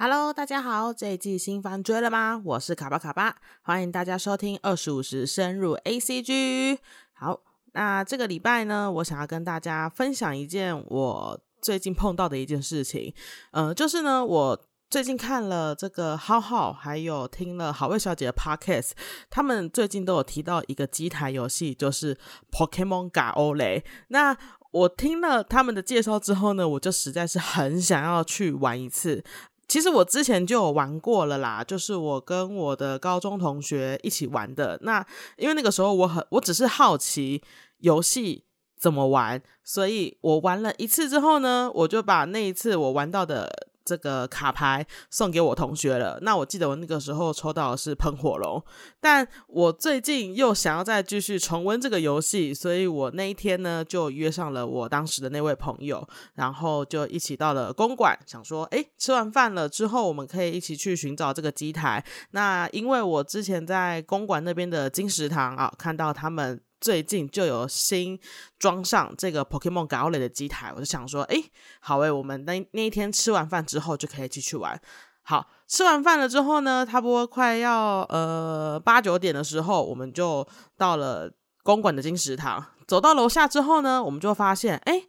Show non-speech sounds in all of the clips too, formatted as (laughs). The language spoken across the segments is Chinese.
Hello，大家好，这一季新番追了吗？我是卡巴卡巴，欢迎大家收听二十五时深入 A C G。好，那这个礼拜呢，我想要跟大家分享一件我最近碰到的一件事情，呃，就是呢，我最近看了这个浩浩，还有听了好味小姐的 Podcast，他们最近都有提到一个机台游戏，就是 Pokemon Go 欧雷。那我听了他们的介绍之后呢，我就实在是很想要去玩一次。其实我之前就有玩过了啦，就是我跟我的高中同学一起玩的。那因为那个时候我很，我只是好奇游戏怎么玩，所以我玩了一次之后呢，我就把那一次我玩到的。这个卡牌送给我同学了。那我记得我那个时候抽到的是喷火龙，但我最近又想要再继续重温这个游戏，所以我那一天呢就约上了我当时的那位朋友，然后就一起到了公馆，想说，哎，吃完饭了之后，我们可以一起去寻找这个机台。那因为我之前在公馆那边的金石堂啊，看到他们。最近就有新装上这个 Pokemon Go 类的机台，我就想说，哎，好诶，我们那那一天吃完饭之后就可以继续玩。好，吃完饭了之后呢，差不多快要呃八九点的时候，我们就到了公馆的金石堂。走到楼下之后呢，我们就发现，哎，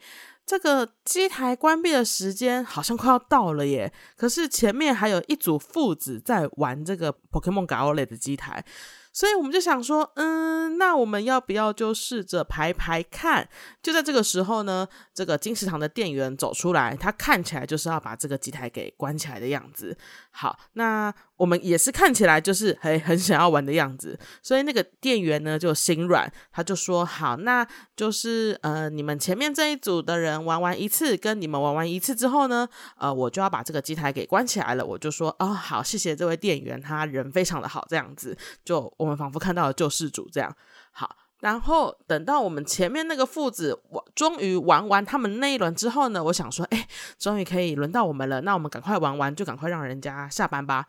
这个机台关闭的时间好像快要到了耶。可是前面还有一组父子在玩这个 Pokemon Go 类的机台。所以我们就想说，嗯，那我们要不要就试着排排看？就在这个时候呢，这个金石堂的店员走出来，他看起来就是要把这个机台给关起来的样子。好，那。我们也是看起来就是很很想要玩的样子，所以那个店员呢就心软，他就说好，那就是呃你们前面这一组的人玩完一次，跟你们玩完一次之后呢，呃我就要把这个机台给关起来了。我就说哦好，谢谢这位店员，他人非常的好，这样子就我们仿佛看到了救世主这样。好，然后等到我们前面那个父子我终于玩完他们那一轮之后呢，我想说，哎，终于可以轮到我们了，那我们赶快玩完就赶快让人家下班吧。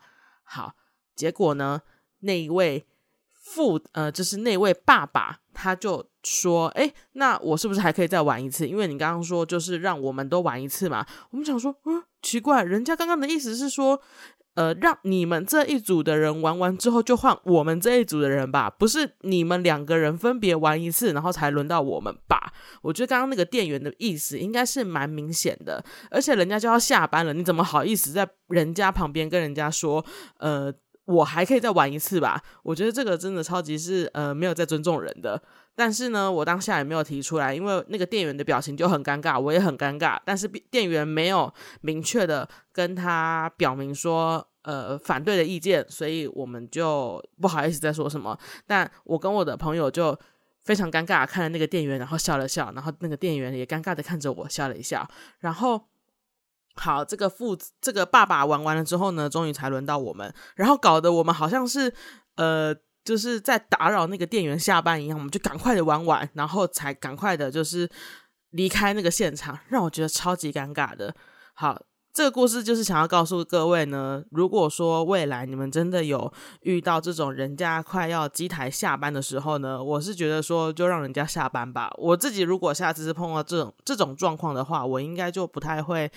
好，结果呢？那一位父呃，就是那位爸爸，他就说：“哎，那我是不是还可以再玩一次？因为你刚刚说就是让我们都玩一次嘛。”我们想说，嗯，奇怪，人家刚刚的意思是说，呃，让你们这一组的人玩完之后，就换我们这一组的人吧，不是你们两个人分别玩一次，然后才轮到我们吧？我觉得刚刚那个店员的意思应该是蛮明显的，而且人家就要下班了，你怎么好意思在人家旁边跟人家说，呃？我还可以再玩一次吧，我觉得这个真的超级是呃没有在尊重人的。但是呢，我当下也没有提出来，因为那个店员的表情就很尴尬，我也很尴尬。但是店员没有明确的跟他表明说呃反对的意见，所以我们就不好意思再说什么。但我跟我的朋友就非常尴尬，看了那个店员，然后笑了笑，然后那个店员也尴尬的看着我笑了一笑，然后。好，这个父这个爸爸玩完了之后呢，终于才轮到我们，然后搞得我们好像是呃，就是在打扰那个店员下班一样，我们就赶快的玩完，然后才赶快的，就是离开那个现场，让我觉得超级尴尬的。好，这个故事就是想要告诉各位呢，如果说未来你们真的有遇到这种人家快要机台下班的时候呢，我是觉得说就让人家下班吧。我自己如果下次是碰到这种这种状况的话，我应该就不太会。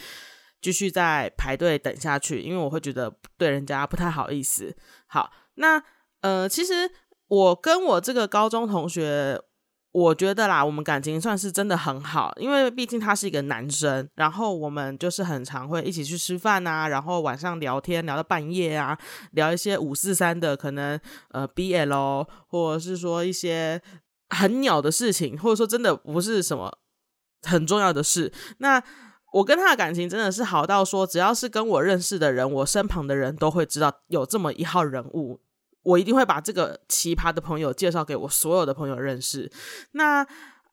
继续在排队等下去，因为我会觉得对人家不太好意思。好，那呃，其实我跟我这个高中同学，我觉得啦，我们感情算是真的很好，因为毕竟他是一个男生，然后我们就是很常会一起去吃饭啊，然后晚上聊天聊到半夜啊，聊一些五四三的可能呃 BL，或者是说一些很鸟的事情，或者说真的不是什么很重要的事，那。我跟他的感情真的是好到说，只要是跟我认识的人，我身旁的人都会知道有这么一号人物，我一定会把这个奇葩的朋友介绍给我所有的朋友认识。那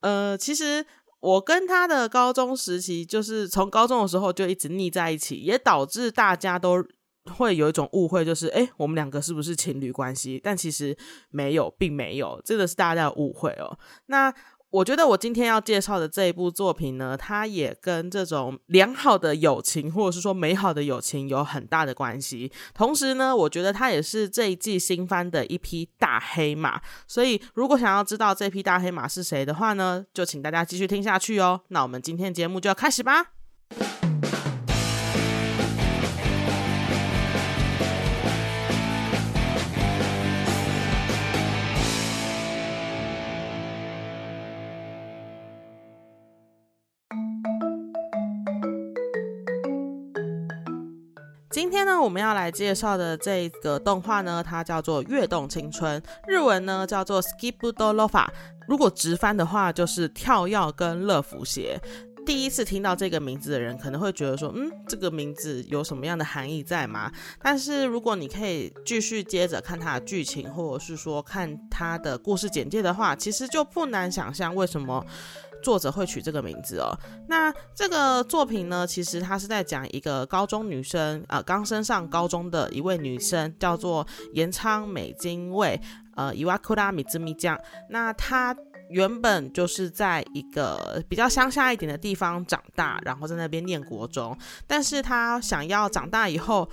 呃，其实我跟他的高中时期，就是从高中的时候就一直腻在一起，也导致大家都会有一种误会，就是哎，我们两个是不是情侣关系？但其实没有，并没有，这个是大家的误会哦。那。我觉得我今天要介绍的这一部作品呢，它也跟这种良好的友情，或者是说美好的友情有很大的关系。同时呢，我觉得它也是这一季新番的一匹大黑马。所以，如果想要知道这匹大黑马是谁的话呢，就请大家继续听下去哦。那我们今天节目就要开始吧。今天呢，我们要来介绍的这个动画呢，它叫做《跃动青春》，日文呢叫做 Skip d o l o f a 如果直翻的话就是跳跃跟乐福鞋。第一次听到这个名字的人可能会觉得说，嗯，这个名字有什么样的含义在吗？但是如果你可以继续接着看它的剧情，或者是说看它的故事简介的话，其实就不难想象为什么。作者会取这个名字哦。那这个作品呢，其实它是在讲一个高中女生，呃，刚升上高中的一位女生，叫做岩仓美津卫，呃，伊瓦库拉米兹米酱。那她原本就是在一个比较乡下一点的地方长大，然后在那边念国中。但是她想要长大以后，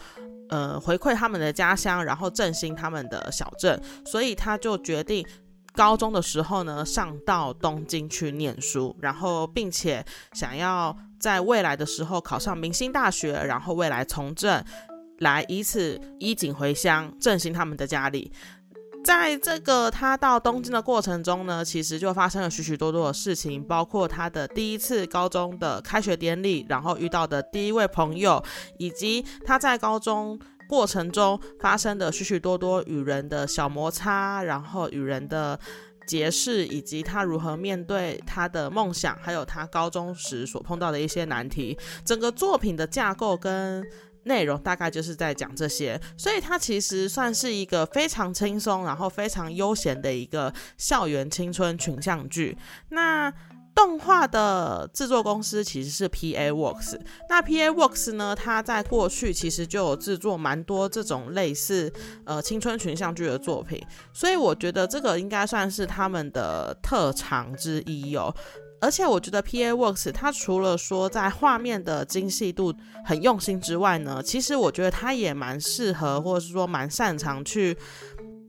呃，回馈他们的家乡，然后振兴他们的小镇，所以她就决定。高中的时候呢，上到东京去念书，然后并且想要在未来的时候考上明星大学，然后未来从政，来以此衣锦回乡，振兴他们的家里。在这个他到东京的过程中呢，其实就发生了许许多多的事情，包括他的第一次高中的开学典礼，然后遇到的第一位朋友，以及他在高中。过程中发生的许许多多与人的小摩擦，然后与人的结识，以及他如何面对他的梦想，还有他高中时所碰到的一些难题。整个作品的架构跟内容大概就是在讲这些，所以它其实算是一个非常轻松，然后非常悠闲的一个校园青春群像剧。那动画的制作公司其实是 P A Works。那 P A Works 呢？它在过去其实就有制作蛮多这种类似呃青春群像剧的作品，所以我觉得这个应该算是他们的特长之一哦。而且我觉得 P A Works 它除了说在画面的精细度很用心之外呢，其实我觉得它也蛮适合，或者是说蛮擅长去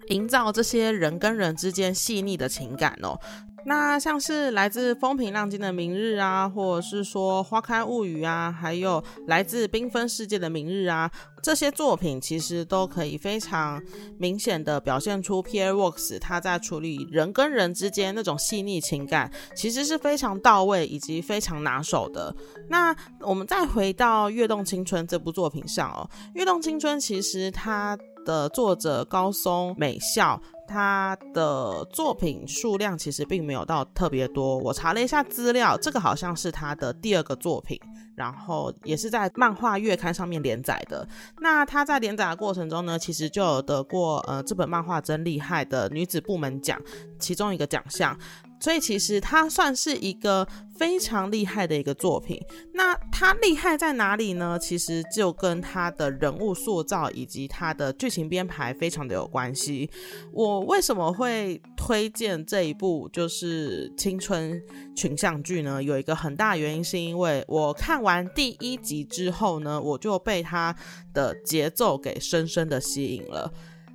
营造这些人跟人之间细腻的情感哦。那像是来自风平浪静的明日啊，或者是说花开物语啊，还有来自缤纷世界的明日啊，这些作品其实都可以非常明显的表现出 Pier Works 他在处理人跟人之间那种细腻情感，其实是非常到位以及非常拿手的。那我们再回到《跃动青春》这部作品上哦，《跃动青春》其实它的作者高松美孝。他的作品数量其实并没有到特别多，我查了一下资料，这个好像是他的第二个作品，然后也是在漫画月刊上面连载的。那他在连载的过程中呢，其实就有得过呃这本漫画真厉害的女子部门奖其中一个奖项。所以其实它算是一个非常厉害的一个作品。那它厉害在哪里呢？其实就跟它的人物塑造以及它的剧情编排非常的有关系。我为什么会推荐这一部就是青春群像剧呢？有一个很大原因是因为我看完第一集之后呢，我就被它的节奏给深深的吸引了。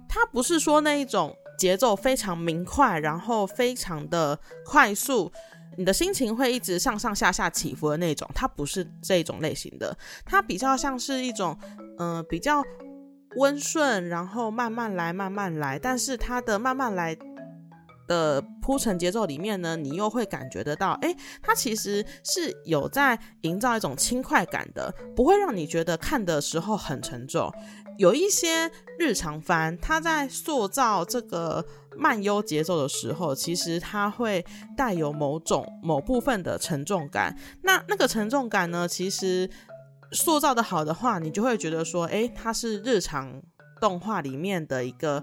它不是说那一种。节奏非常明快，然后非常的快速，你的心情会一直上上下下起伏的那种。它不是这种类型的，它比较像是一种，嗯，比较温顺，然后慢慢来，慢慢来。但是它的慢慢来的铺陈节奏里面呢，你又会感觉得到，哎，它其实是有在营造一种轻快感的，不会让你觉得看的时候很沉重。有一些日常番，它在塑造这个慢悠节奏的时候，其实它会带有某种某部分的沉重感。那那个沉重感呢，其实塑造的好的话，你就会觉得说，诶，它是日常动画里面的一个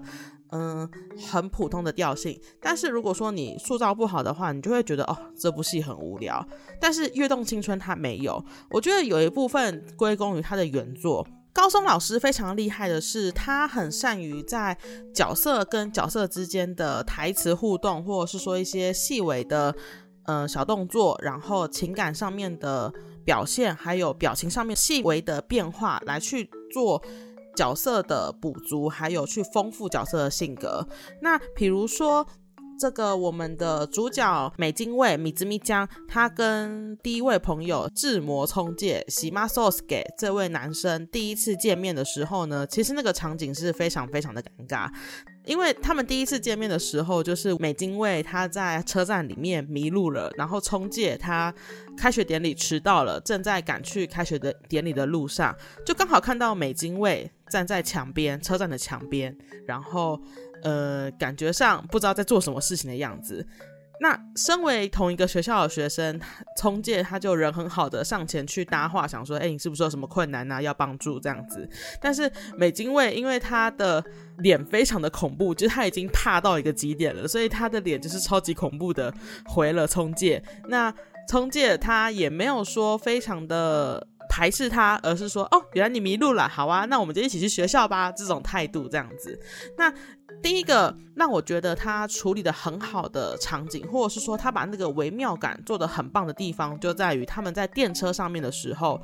嗯很普通的调性。但是如果说你塑造不好的话，你就会觉得哦，这部戏很无聊。但是《跃动青春》它没有，我觉得有一部分归功于它的原作。高松老师非常厉害的是，他很善于在角色跟角色之间的台词互动，或者是说一些细微的呃小动作，然后情感上面的表现，还有表情上面细微的变化，来去做角色的补足，还有去丰富角色的性格。那比如说。这个我们的主角美津卫米兹米江，他跟第一位朋友智魔聪介喜马索斯给这位男生第一次见面的时候呢，其实那个场景是非常非常的尴尬。因为他们第一次见面的时候，就是美津卫他在车站里面迷路了，然后冲介他开学典礼迟到了，正在赶去开学的典礼的路上，就刚好看到美津卫站在墙边，车站的墙边，然后呃，感觉上不知道在做什么事情的样子。那身为同一个学校的学生，聪介他就人很好的上前去搭话，想说：“哎，你是不是有什么困难啊？要帮助这样子。”但是美津卫因为他的脸非常的恐怖，就是他已经怕到一个极点了，所以他的脸就是超级恐怖的回了聪介。那聪介他也没有说非常的排斥他，而是说：“哦，原来你迷路了，好啊，那我们就一起去学校吧。”这种态度这样子。那第一个让我觉得他处理的很好的场景，或者是说他把那个微妙感做的很棒的地方，就在于他们在电车上面的时候，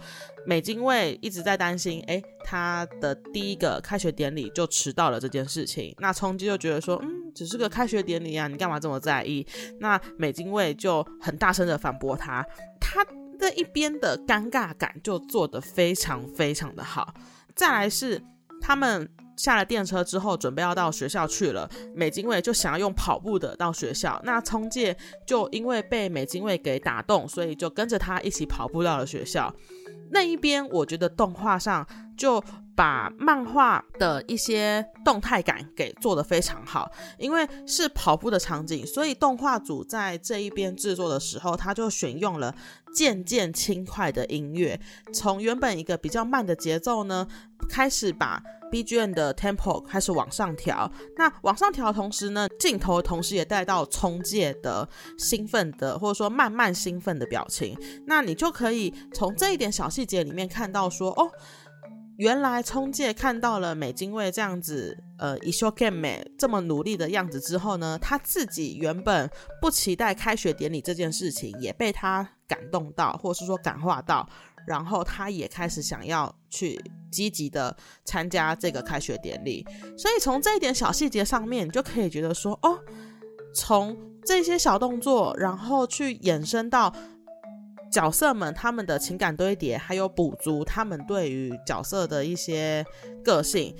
美津卫一直在担心，哎，他的第一个开学典礼就迟到了这件事情。那冲击就觉得说，嗯，只是个开学典礼啊，你干嘛这么在意？那美津卫就很大声的反驳他，他这一边的尴尬感就做得非常非常的好。再来是他们。下了电车之后，准备要到学校去了。美津卫就想要用跑步的到学校，那聪介就因为被美津卫给打动，所以就跟着他一起跑步到了学校。那一边，我觉得动画上就把漫画的一些动态感给做得非常好，因为是跑步的场景，所以动画组在这一边制作的时候，他就选用了渐渐轻快的音乐，从原本一个比较慢的节奏呢，开始把。BGM 的 tempo 开始往上调，那往上调的同时呢，镜头同时也带到冲介的兴奋的或者说慢慢兴奋的表情，那你就可以从这一点小细节里面看到说，哦，原来冲介看到了美津卫这样子，呃，一秀 game 美这么努力的样子之后呢，他自己原本不期待开学典礼这件事情，也被他感动到，或者是说感化到。然后他也开始想要去积极的参加这个开学典礼，所以从这一点小细节上面，你就可以觉得说，哦，从这些小动作，然后去衍生到角色们他们的情感堆叠，还有补足他们对于角色的一些个性，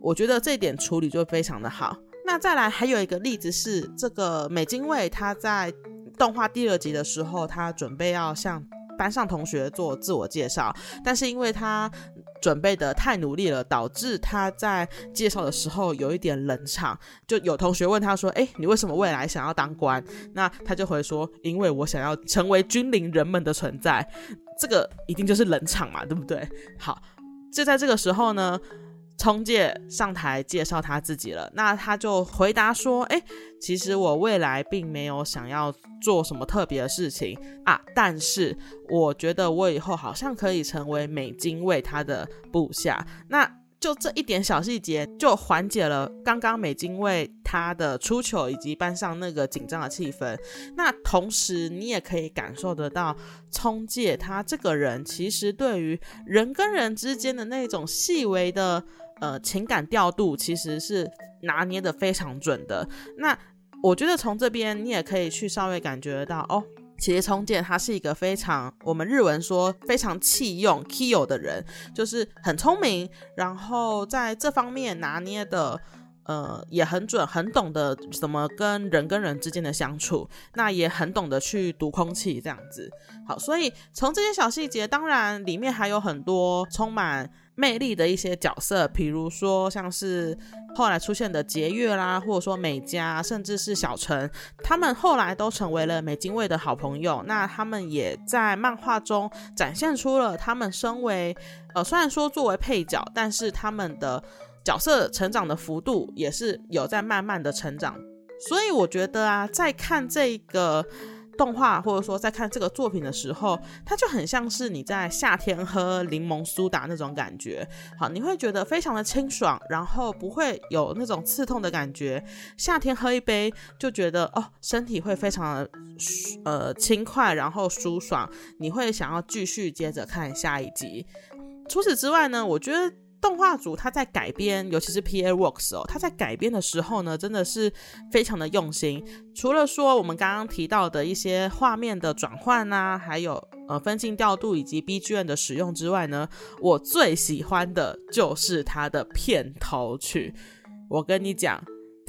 我觉得这一点处理就非常的好。那再来还有一个例子是，这个美津卫他在动画第二集的时候，他准备要向。班上同学做自我介绍，但是因为他准备的太努力了，导致他在介绍的时候有一点冷场。就有同学问他说：“哎，你为什么未来想要当官？”那他就回说：“因为我想要成为君临人们的存在。”这个一定就是冷场嘛，对不对？好，就在这个时候呢。冲介上台介绍他自己了，那他就回答说：“哎，其实我未来并没有想要做什么特别的事情啊，但是我觉得我以后好像可以成为美津卫他的部下。那就这一点小细节，就缓解了刚刚美津卫他的出糗以及班上那个紧张的气氛。那同时，你也可以感受得到，冲介他这个人其实对于人跟人之间的那种细微的。”呃，情感调度其实是拿捏的非常准的。那我觉得从这边你也可以去稍微感觉到哦，其实冲介他是一个非常我们日文说非常器用 kiyo 的人，就是很聪明，然后在这方面拿捏的呃也很准，很懂得怎么跟人跟人之间的相处，那也很懂得去读空气这样子。好，所以从这些小细节，当然里面还有很多充满。魅力的一些角色，比如说像是后来出现的捷月啦，或者说美嘉，甚至是小陈，他们后来都成为了美津卫的好朋友。那他们也在漫画中展现出了他们身为呃，虽然说作为配角，但是他们的角色成长的幅度也是有在慢慢的成长。所以我觉得啊，在看这个。动画或者说在看这个作品的时候，它就很像是你在夏天喝柠檬苏打那种感觉。好，你会觉得非常的清爽，然后不会有那种刺痛的感觉。夏天喝一杯就觉得哦，身体会非常的呃轻快，然后舒爽。你会想要继续接着看下一集。除此之外呢，我觉得。动画组他在改编，尤其是 P A Works 哦，他在改编的时候呢，真的是非常的用心。除了说我们刚刚提到的一些画面的转换啊，还有呃分镜调度以及 B G M 的使用之外呢，我最喜欢的就是它的片头曲。我跟你讲。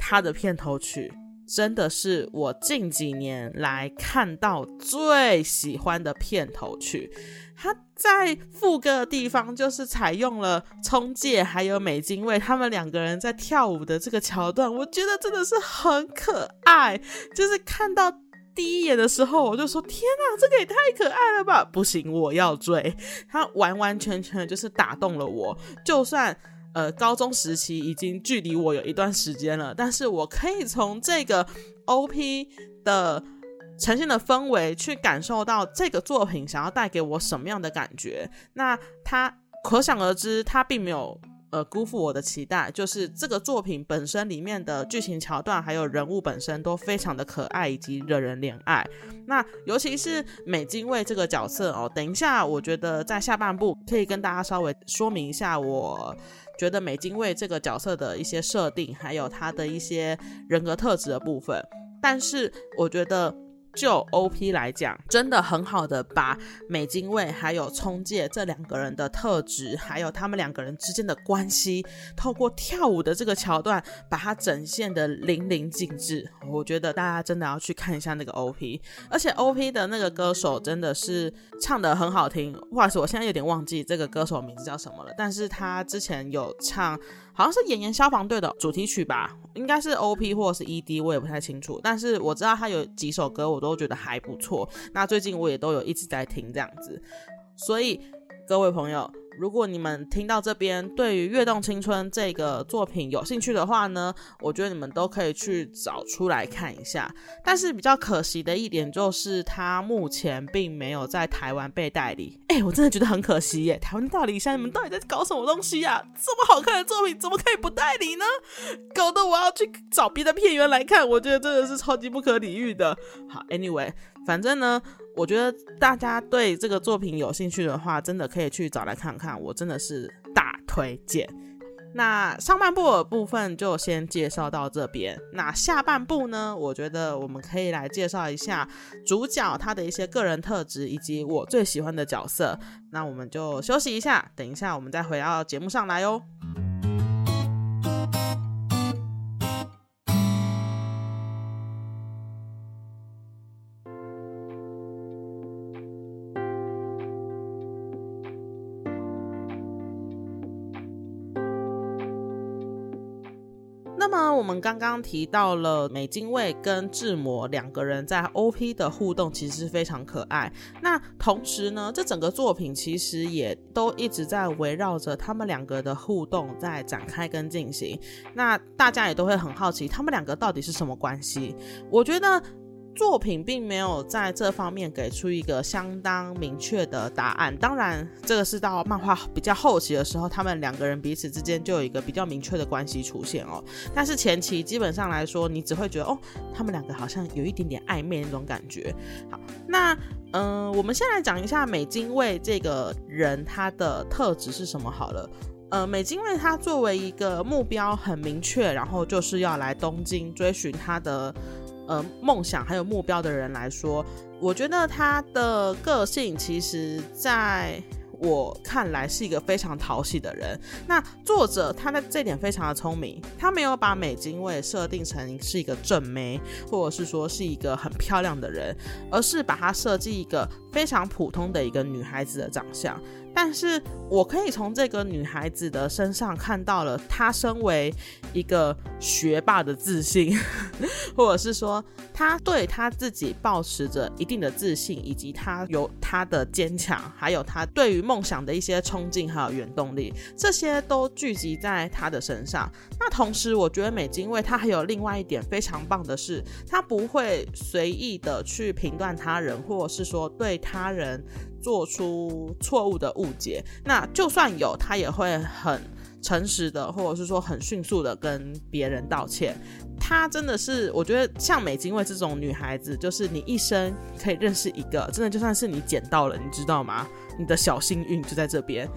他的片头曲真的是我近几年来看到最喜欢的片头曲。他在副歌的地方就是采用了冲介还有美津卫他们两个人在跳舞的这个桥段，我觉得真的是很可爱。就是看到第一眼的时候，我就说：“天哪，这个也太可爱了吧！”不行，我要追。他完完全全就是打动了我。就算呃高中时期已经距离我有一段时间了，但是我可以从这个 OP 的。呈现的氛围，去感受到这个作品想要带给我什么样的感觉。那它可想而知，它并没有呃辜负我的期待。就是这个作品本身里面的剧情桥段，还有人物本身都非常的可爱以及惹人怜爱。那尤其是美津卫这个角色哦，等一下我觉得在下半部可以跟大家稍微说明一下，我觉得美津卫这个角色的一些设定，还有他的一些人格特质的部分。但是我觉得。就 OP 来讲，真的很好的把美津卫还有冲介这两个人的特质，还有他们两个人之间的关系，透过跳舞的这个桥段，把它展现的淋漓尽致。我觉得大家真的要去看一下那个 OP，而且 OP 的那个歌手真的是唱的很好听。话说，我现在有点忘记这个歌手名字叫什么了，但是他之前有唱。好像是演员消防队的主题曲吧，应该是 O P 或者是 E D，我也不太清楚。但是我知道他有几首歌，我都觉得还不错。那最近我也都有一直在听这样子，所以各位朋友。如果你们听到这边对于《跃动青春》这个作品有兴趣的话呢，我觉得你们都可以去找出来看一下。但是比较可惜的一点就是，它目前并没有在台湾被代理。哎，我真的觉得很可惜耶！台湾代理商，你们到底在搞什么东西呀？这么好看的作品，怎么可以不代理呢？搞得我要去找别的片源来看，我觉得真的是超级不可理喻的。好，Anyway，反正呢。我觉得大家对这个作品有兴趣的话，真的可以去找来看看，我真的是大推荐。那上半部的部分就先介绍到这边，那下半部呢，我觉得我们可以来介绍一下主角他的一些个人特质，以及我最喜欢的角色。那我们就休息一下，等一下我们再回到节目上来哦。们刚刚提到了美津卫跟志摩两个人在 OP 的互动，其实是非常可爱。那同时呢，这整个作品其实也都一直在围绕着他们两个的互动在展开跟进行。那大家也都会很好奇，他们两个到底是什么关系？我觉得。作品并没有在这方面给出一个相当明确的答案。当然，这个是到漫画比较后期的时候，他们两个人彼此之间就有一个比较明确的关系出现哦。但是前期基本上来说，你只会觉得哦，他们两个好像有一点点暧昧那种感觉。好，那嗯，我们先来讲一下美津卫这个人他的特质是什么好了。呃，美津卫他作为一个目标很明确，然后就是要来东京追寻他的。呃，梦想还有目标的人来说，我觉得他的个性其实在我看来是一个非常讨喜的人。那作者他的这点非常的聪明，他没有把美津卫设定成是一个正妹，或者是说是一个很漂亮的人，而是把他设计一个非常普通的一个女孩子的长相。但是我可以从这个女孩子的身上看到了她身为一个学霸的自信，(laughs) 或者是说她对她自己保持着一定的自信，以及她有她的坚强，还有她对于梦想的一些冲劲还有原动力，这些都聚集在她的身上。那同时，我觉得美津卫她还有另外一点非常棒的是，她不会随意的去评断他人，或者是说对他人。做出错误的误解，那就算有，他也会很诚实的，或者是说很迅速的跟别人道歉。他真的是，我觉得像美津卫这种女孩子，就是你一生可以认识一个，真的就算是你捡到了，你知道吗？你的小幸运就在这边。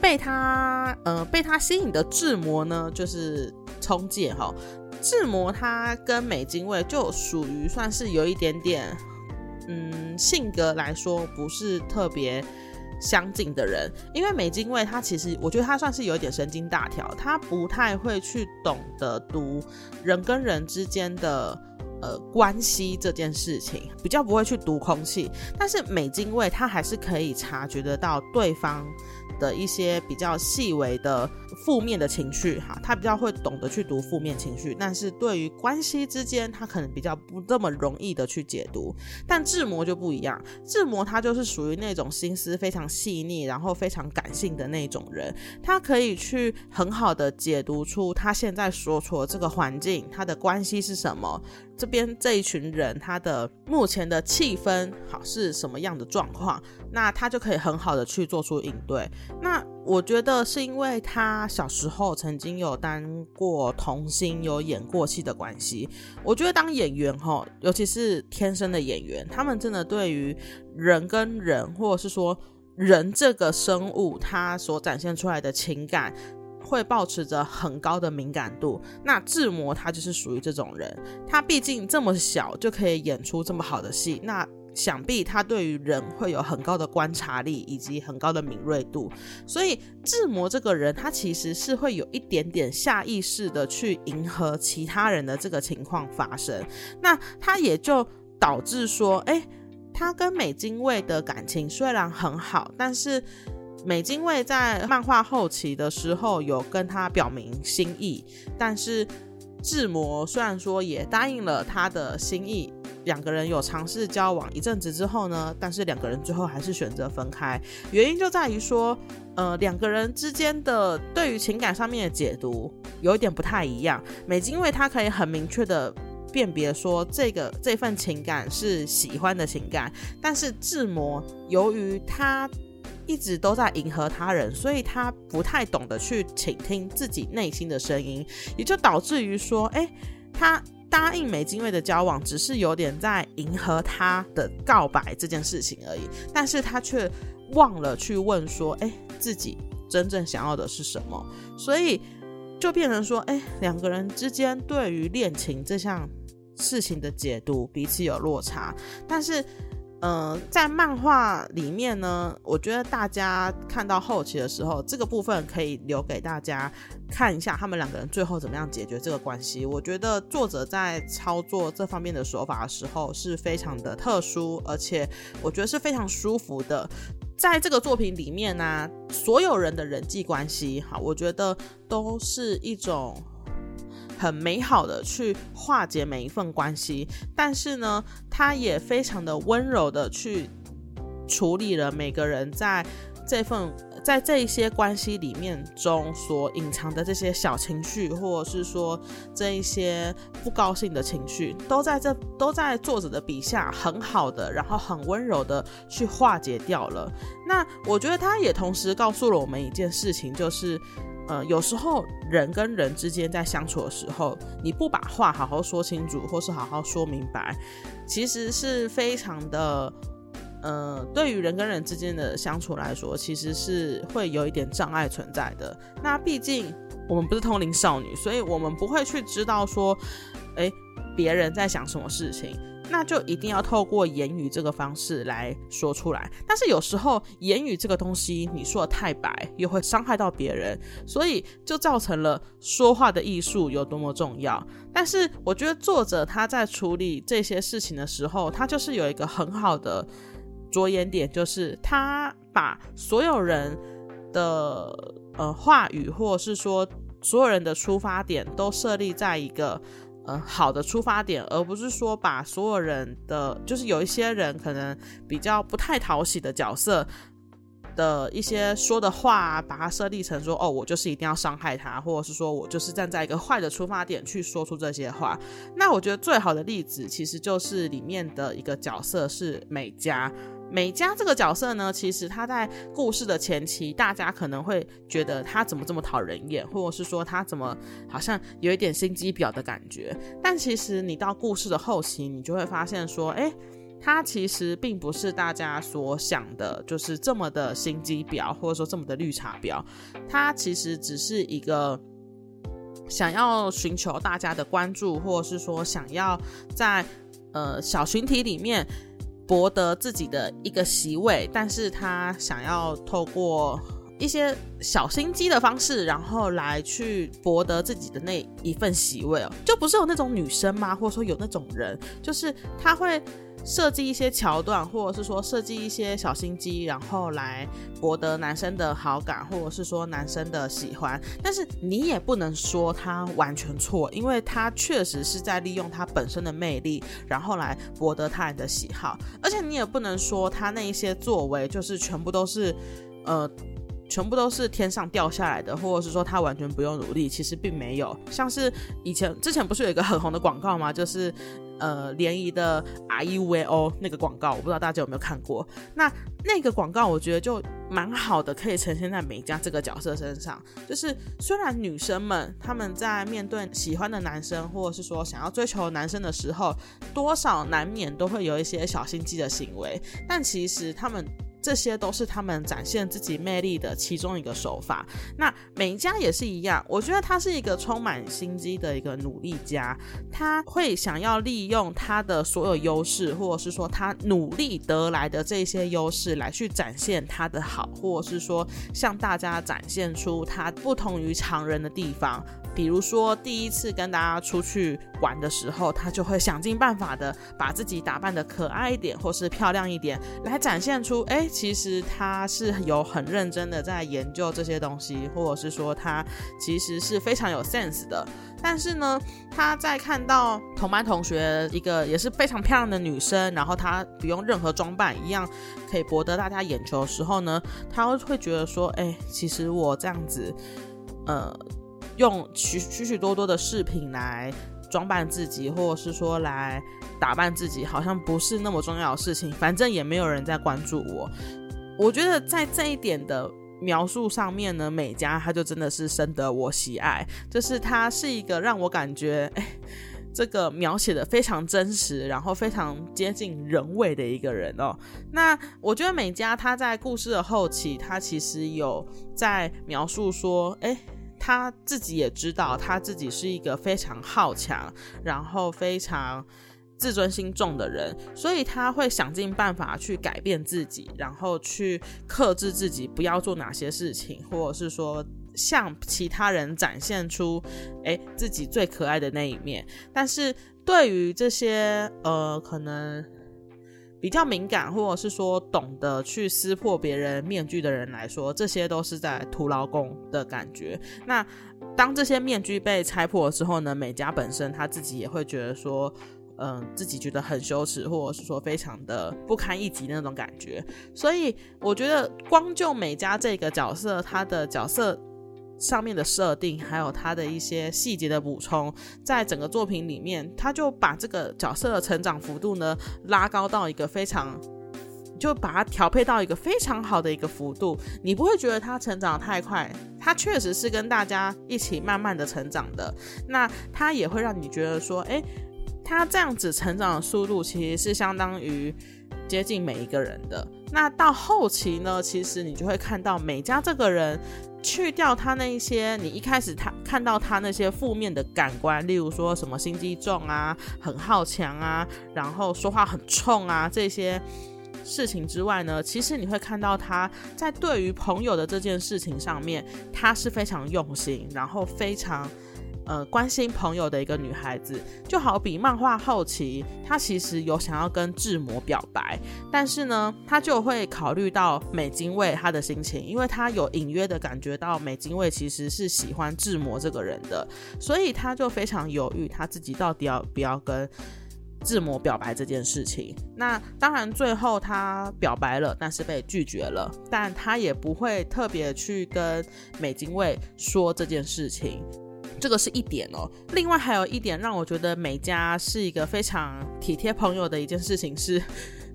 被他呃被他吸引的智魔呢，就是冲介哈。智魔他跟美津卫就属于算是有一点点。嗯，性格来说不是特别相近的人，因为美津卫他其实我觉得他算是有一点神经大条，他不太会去懂得读人跟人之间的呃关系这件事情，比较不会去读空气。但是美津卫他还是可以察觉得到对方。的一些比较细微的负面的情绪，哈，他比较会懂得去读负面情绪，但是对于关系之间，他可能比较不这么容易的去解读。但智魔就不一样，智魔他就是属于那种心思非常细腻，然后非常感性的那种人，他可以去很好的解读出他现在所处的这个环境，他的关系是什么。这边这一群人，他的目前的气氛好是什么样的状况？那他就可以很好的去做出应对。那我觉得是因为他小时候曾经有当过童星，有演过戏的关系。我觉得当演员哈，尤其是天生的演员，他们真的对于人跟人，或者是说人这个生物，他所展现出来的情感。会保持着很高的敏感度，那志摩他就是属于这种人，他毕竟这么小就可以演出这么好的戏，那想必他对于人会有很高的观察力以及很高的敏锐度，所以志摩这个人他其实是会有一点点下意识的去迎合其他人的这个情况发生，那他也就导致说，哎，他跟美津卫的感情虽然很好，但是。美津卫在漫画后期的时候有跟他表明心意，但是志摩虽然说也答应了他的心意，两个人有尝试交往一阵子之后呢，但是两个人最后还是选择分开，原因就在于说，呃，两个人之间的对于情感上面的解读有一点不太一样。美津卫他可以很明确的辨别说这个这份情感是喜欢的情感，但是志摩由于他。一直都在迎合他人，所以他不太懂得去倾听自己内心的声音，也就导致于说，哎，他答应美金卫的交往，只是有点在迎合他的告白这件事情而已，但是他却忘了去问说，哎，自己真正想要的是什么，所以就变成说，哎，两个人之间对于恋情这项事情的解读彼此有落差，但是。嗯，在漫画里面呢，我觉得大家看到后期的时候，这个部分可以留给大家看一下，他们两个人最后怎么样解决这个关系。我觉得作者在操作这方面的手法的时候是非常的特殊，而且我觉得是非常舒服的。在这个作品里面呢，所有人的人际关系，哈，我觉得都是一种。很美好的去化解每一份关系，但是呢，他也非常的温柔的去处理了每个人在这份在这一些关系里面中所隐藏的这些小情绪，或者是说这一些不高兴的情绪，都在这都在作者的笔下很好的，然后很温柔的去化解掉了。那我觉得他也同时告诉了我们一件事情，就是。呃，有时候人跟人之间在相处的时候，你不把话好好说清楚，或是好好说明白，其实是非常的，呃，对于人跟人之间的相处来说，其实是会有一点障碍存在的。那毕竟我们不是通灵少女，所以我们不会去知道说，哎，别人在想什么事情。那就一定要透过言语这个方式来说出来，但是有时候言语这个东西你说的太白，又会伤害到别人，所以就造成了说话的艺术有多么重要。但是我觉得作者他在处理这些事情的时候，他就是有一个很好的着眼点，就是他把所有人的呃话语，或者是说所有人的出发点，都设立在一个。呃，好的出发点，而不是说把所有人的，就是有一些人可能比较不太讨喜的角色的一些说的话，把它设立成说，哦，我就是一定要伤害他，或者是说我就是站在一个坏的出发点去说出这些话。那我觉得最好的例子，其实就是里面的一个角色是美嘉。美嘉这个角色呢，其实他在故事的前期，大家可能会觉得他怎么这么讨人厌，或者是说他怎么好像有一点心机婊的感觉。但其实你到故事的后期，你就会发现说，哎，他其实并不是大家所想的，就是这么的心机婊，或者说这么的绿茶婊。他其实只是一个想要寻求大家的关注，或者是说想要在呃小群体里面。博得自己的一个席位，但是他想要透过一些小心机的方式，然后来去博得自己的那一份席位哦，就不是有那种女生吗？或者说有那种人，就是他会。设计一些桥段，或者是说设计一些小心机，然后来博得男生的好感，或者是说男生的喜欢。但是你也不能说他完全错，因为他确实是在利用他本身的魅力，然后来博得他人的喜好。而且你也不能说他那一些作为就是全部都是，呃，全部都是天上掉下来的，或者是说他完全不用努力。其实并没有，像是以前之前不是有一个很红的广告吗？就是。呃，联谊的 R U V O 那个广告，我不知道大家有没有看过。那那个广告，我觉得就蛮好的，可以呈现在美嘉这个角色身上。就是虽然女生们她们在面对喜欢的男生，或者是说想要追求男生的时候，多少难免都会有一些小心机的行为，但其实他们。这些都是他们展现自己魅力的其中一个手法。那美嘉也是一样，我觉得他是一个充满心机的一个努力家，他会想要利用他的所有优势，或者是说他努力得来的这些优势来去展现他的好，或者是说向大家展现出他不同于常人的地方。比如说，第一次跟大家出去玩的时候，他就会想尽办法的把自己打扮的可爱一点，或是漂亮一点，来展现出，哎，其实他是有很认真的在研究这些东西，或者是说他其实是非常有 sense 的。但是呢，他在看到同班同学一个也是非常漂亮的女生，然后她不用任何装扮，一样可以博得大家眼球的时候呢，他会觉得说，哎，其实我这样子，呃。用许许许多多的饰品来装扮自己，或者是说来打扮自己，好像不是那么重要的事情。反正也没有人在关注我。我觉得在这一点的描述上面呢，美嘉她就真的是深得我喜爱。就是她是一个让我感觉，哎，这个描写的非常真实，然后非常接近人味的一个人哦。那我觉得美嘉她在故事的后期，她其实有在描述说，哎。他自己也知道，他自己是一个非常好强，然后非常自尊心重的人，所以他会想尽办法去改变自己，然后去克制自己，不要做哪些事情，或者是说向其他人展现出，哎，自己最可爱的那一面。但是对于这些呃，可能。比较敏感，或者是说懂得去撕破别人面具的人来说，这些都是在徒劳功的感觉。那当这些面具被拆破之后呢？美嘉本身他自己也会觉得说，嗯，自己觉得很羞耻，或者是说非常的不堪一击那种感觉。所以我觉得，光就美嘉这个角色，他的角色。上面的设定，还有他的一些细节的补充，在整个作品里面，他就把这个角色的成长幅度呢拉高到一个非常，就把它调配到一个非常好的一个幅度。你不会觉得他成长太快，他确实是跟大家一起慢慢的成长的。那他也会让你觉得说，哎，他这样子成长的速度其实是相当于接近每一个人的。那到后期呢，其实你就会看到美嘉这个人。去掉他那一些，你一开始他看到他那些负面的感官，例如说什么心机重啊、很好强啊，然后说话很冲啊这些事情之外呢，其实你会看到他在对于朋友的这件事情上面，他是非常用心，然后非常。呃，关心朋友的一个女孩子，就好比漫画后期，她其实有想要跟志摩表白，但是呢，她就会考虑到美津卫她的心情，因为她有隐约的感觉到美津卫其实是喜欢志摩这个人的，所以她就非常犹豫，她自己到底要不要跟志摩表白这件事情。那当然，最后她表白了，但是被拒绝了，但她也不会特别去跟美津卫说这件事情。这个是一点哦，另外还有一点让我觉得美嘉是一个非常体贴朋友的一件事情，是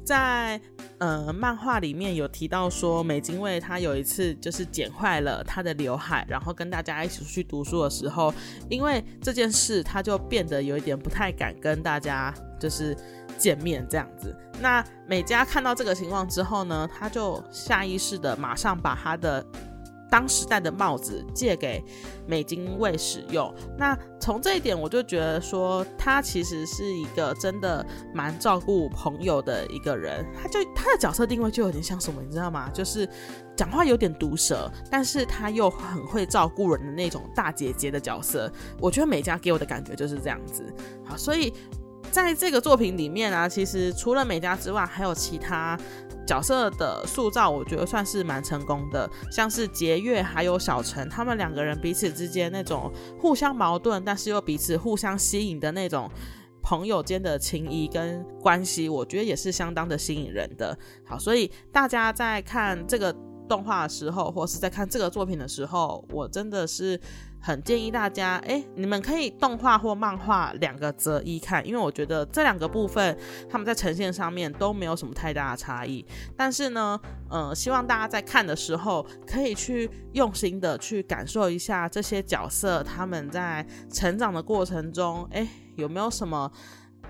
在呃漫画里面有提到说，美津卫他有一次就是剪坏了他的刘海，然后跟大家一起出去读书的时候，因为这件事他就变得有一点不太敢跟大家就是见面这样子。那美嘉看到这个情况之后呢，他就下意识的马上把他的。当时戴的帽子借给美津卫使用。那从这一点，我就觉得说，他其实是一个真的蛮照顾朋友的一个人。他就他的角色定位就有点像什么，你知道吗？就是讲话有点毒舌，但是他又很会照顾人的那种大姐姐的角色。我觉得美嘉给我的感觉就是这样子。好，所以在这个作品里面啊，其实除了美嘉之外，还有其他。角色的塑造，我觉得算是蛮成功的，像是杰月还有小陈，他们两个人彼此之间那种互相矛盾，但是又彼此互相吸引的那种朋友间的情谊跟关系，我觉得也是相当的吸引人的。好，所以大家在看这个动画的时候，或是在看这个作品的时候，我真的是。很建议大家，哎，你们可以动画或漫画两个择一看，因为我觉得这两个部分他们在呈现上面都没有什么太大的差异。但是呢，呃，希望大家在看的时候可以去用心的去感受一下这些角色他们在成长的过程中，哎，有没有什么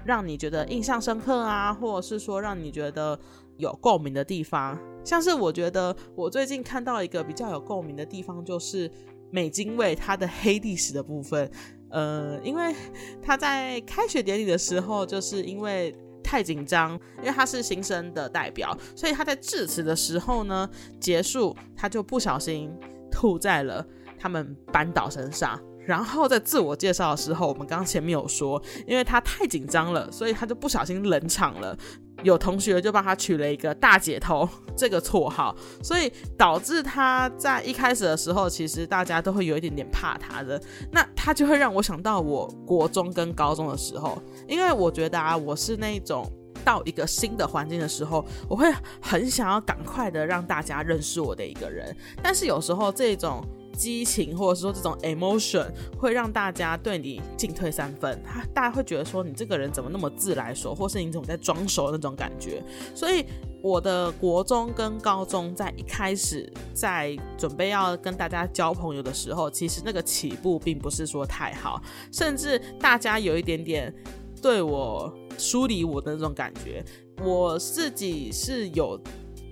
让你觉得印象深刻啊，或者是说让你觉得有共鸣的地方？像是我觉得我最近看到一个比较有共鸣的地方，就是。美津卫他的黑历史的部分，呃，因为他在开学典礼的时候，就是因为太紧张，因为他是新生的代表，所以他在致辞的时候呢，结束他就不小心吐在了他们班导身上。然后在自我介绍的时候，我们刚刚前面有说，因为他太紧张了，所以他就不小心冷场了。有同学就帮他取了一个“大姐头” (laughs) 这个绰号，所以导致他在一开始的时候，其实大家都会有一点点怕他的。那他就会让我想到我国中跟高中的时候，因为我觉得啊，我是那种到一个新的环境的时候，我会很想要赶快的让大家认识我的一个人。但是有时候这种。激情或者是说这种 emotion 会让大家对你进退三分，他大家会觉得说你这个人怎么那么自来熟，或是你怎么在装熟那种感觉。所以我的国中跟高中在一开始在准备要跟大家交朋友的时候，其实那个起步并不是说太好，甚至大家有一点点对我疏离我的那种感觉。我自己是有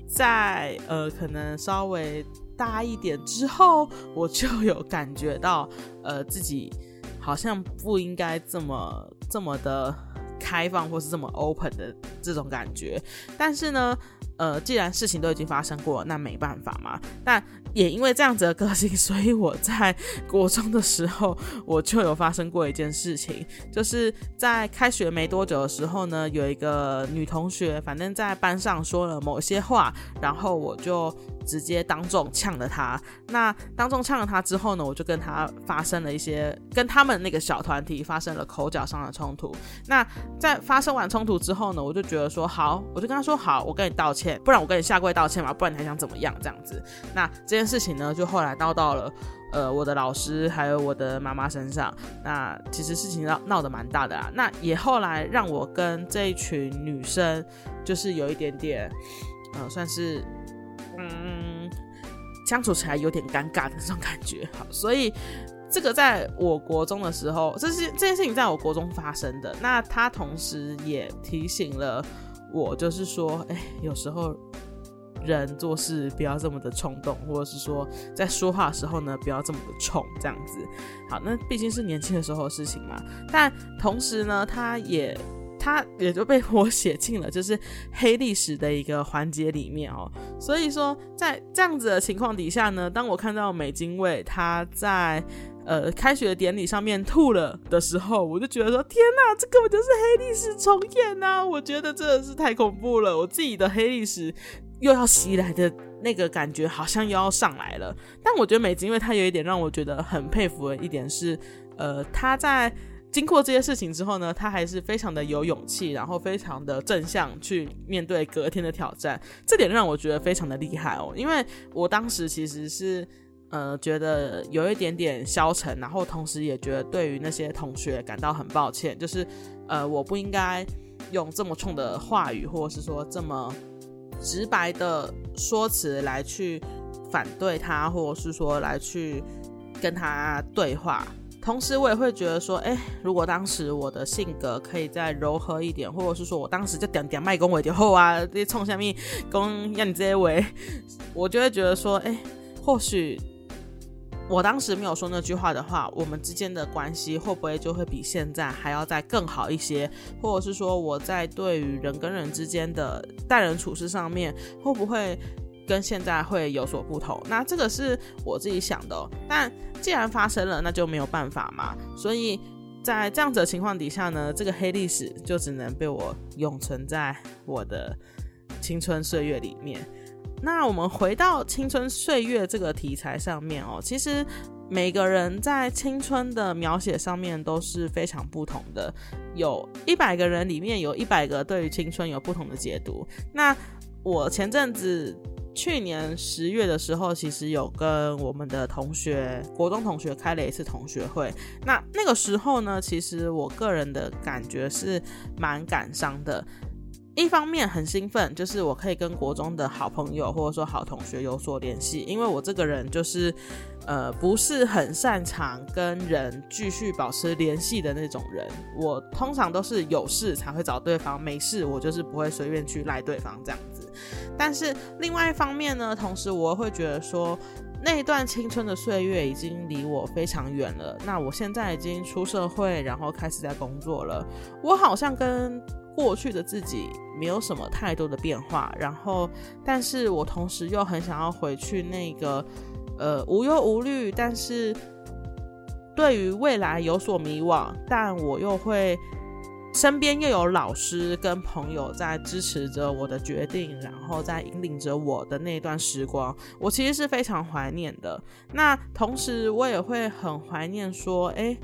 在呃，可能稍微。大一点之后，我就有感觉到，呃，自己好像不应该这么这么的开放，或是这么 open 的这种感觉。但是呢，呃，既然事情都已经发生过，那没办法嘛。但也因为这样子的个性，所以我在国中的时候，我就有发生过一件事情，就是在开学没多久的时候呢，有一个女同学，反正在班上说了某些话，然后我就。直接当众呛了他。那当众呛了他之后呢，我就跟他发生了一些跟他们那个小团体发生了口角上的冲突。那在发生完冲突之后呢，我就觉得说好，我就跟他说好，我跟你道歉，不然我跟你下跪道歉嘛，不然你还想怎么样？这样子。那这件事情呢，就后来闹到了呃我的老师还有我的妈妈身上。那其实事情闹闹得蛮大的啊。那也后来让我跟这一群女生就是有一点点呃算是。嗯，相处起来有点尴尬的那种感觉。好，所以这个在我国中的时候，这是这件事情在我国中发生的。那他同时也提醒了我，就是说，哎，有时候人做事不要这么的冲动，或者是说在说话的时候呢，不要这么的冲，这样子。好，那毕竟是年轻的时候的事情嘛。但同时呢，他也。他也就被我写进了就是黑历史的一个环节里面哦，所以说在这样子的情况底下呢，当我看到美津卫他在呃开学典礼上面吐了的时候，我就觉得说天哪，这根本就是黑历史重演呐！我觉得真的是太恐怖了，我自己的黑历史又要袭来的那个感觉好像又要上来了。但我觉得美津，因为他有一点让我觉得很佩服的一点是，呃，他在。经过这些事情之后呢，他还是非常的有勇气，然后非常的正向去面对隔天的挑战，这点让我觉得非常的厉害哦。因为我当时其实是呃觉得有一点点消沉，然后同时也觉得对于那些同学感到很抱歉，就是呃我不应该用这么冲的话语，或者是说这么直白的说辞来去反对他，或者是说来去跟他对话。同时，我也会觉得说，哎，如果当时我的性格可以再柔和一点，或者是说我当时就点点麦公伟点后啊，这些冲下面公让你这些为，(laughs) 我就会觉得说，哎，或许我当时没有说那句话的话，我们之间的关系会不会就会比现在还要再更好一些？或者是说我在对于人跟人之间的待人处事上面，会不会跟现在会有所不同？那这个是我自己想的。但既然发生了，那就没有办法嘛。所以在这样子的情况底下呢，这个黑历史就只能被我永存在我的青春岁月里面。那我们回到青春岁月这个题材上面哦，其实每个人在青春的描写上面都是非常不同的，有一百个人里面有一百个对于青春有不同的解读。那我前阵子去年十月的时候，其实有跟我们的同学国中同学开了一次同学会。那那个时候呢，其实我个人的感觉是蛮感伤的。一方面很兴奋，就是我可以跟国中的好朋友或者说好同学有所联系，因为我这个人就是，呃，不是很擅长跟人继续保持联系的那种人。我通常都是有事才会找对方，没事我就是不会随便去赖对方这样子。但是另外一方面呢，同时我会觉得说，那段青春的岁月已经离我非常远了。那我现在已经出社会，然后开始在工作了，我好像跟。过去的自己没有什么太多的变化，然后，但是我同时又很想要回去那个，呃，无忧无虑，但是对于未来有所迷惘，但我又会身边又有老师跟朋友在支持着我的决定，然后在引领着我的那段时光，我其实是非常怀念的。那同时，我也会很怀念说，哎。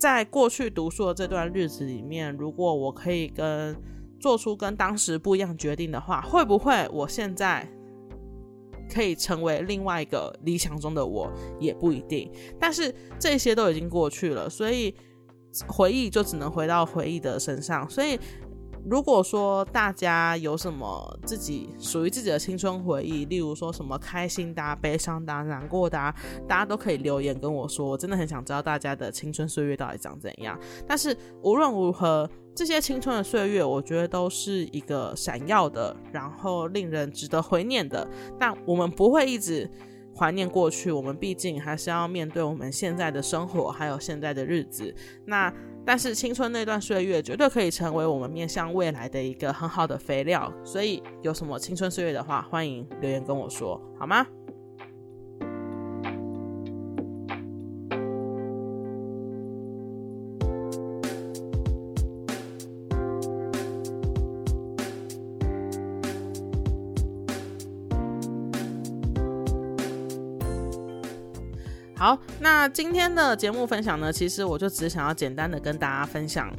在过去读书的这段日子里面，如果我可以跟做出跟当时不一样决定的话，会不会我现在可以成为另外一个理想中的我，也不一定。但是这些都已经过去了，所以回忆就只能回到回忆的身上。所以。如果说大家有什么自己属于自己的青春回忆，例如说什么开心的、悲伤的、难过的，大家都可以留言跟我说。我真的很想知道大家的青春岁月到底长怎样。但是无论如何，这些青春的岁月，我觉得都是一个闪耀的，然后令人值得怀念的。但我们不会一直怀念过去，我们毕竟还是要面对我们现在的生活，还有现在的日子。那。但是青春那段岁月绝对可以成为我们面向未来的一个很好的肥料，所以有什么青春岁月的话，欢迎留言跟我说，好吗？好，那今天的节目分享呢，其实我就只想要简单的跟大家分享。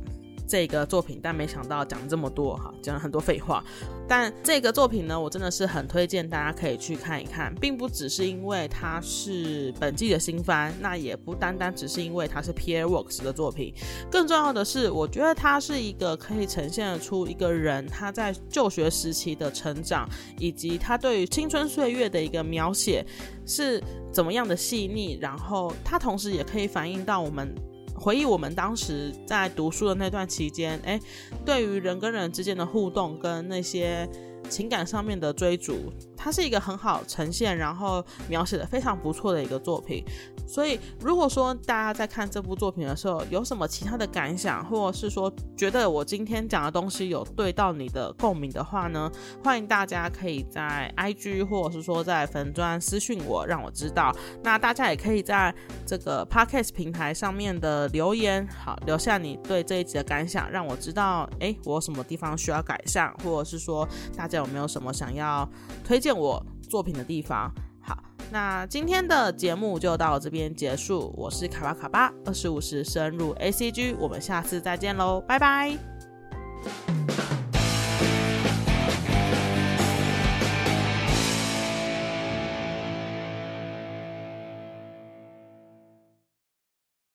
这个作品，但没想到讲这么多哈，讲了很多废话。但这个作品呢，我真的是很推荐大家可以去看一看，并不只是因为它是本季的新番，那也不单单只是因为它是 Pierre Works 的作品，更重要的是，我觉得它是一个可以呈现出一个人他在就学时期的成长，以及他对于青春岁月的一个描写是怎么样的细腻，然后它同时也可以反映到我们。回忆我们当时在读书的那段期间，哎，对于人跟人之间的互动跟那些情感上面的追逐，它是一个很好呈现，然后描写的非常不错的一个作品。所以，如果说大家在看这部作品的时候有什么其他的感想，或者是说觉得我今天讲的东西有对到你的共鸣的话呢，欢迎大家可以在 IG 或者是说在粉砖私讯我，让我知道。那大家也可以在这个 Podcast 平台上面的留言，好留下你对这一集的感想，让我知道，哎，我有什么地方需要改善，或者是说大家有没有什么想要推荐我作品的地方。好那今天的节目就到这边结束，我是卡巴卡巴，二十五时深入 A C G，我们下次再见喽，拜拜。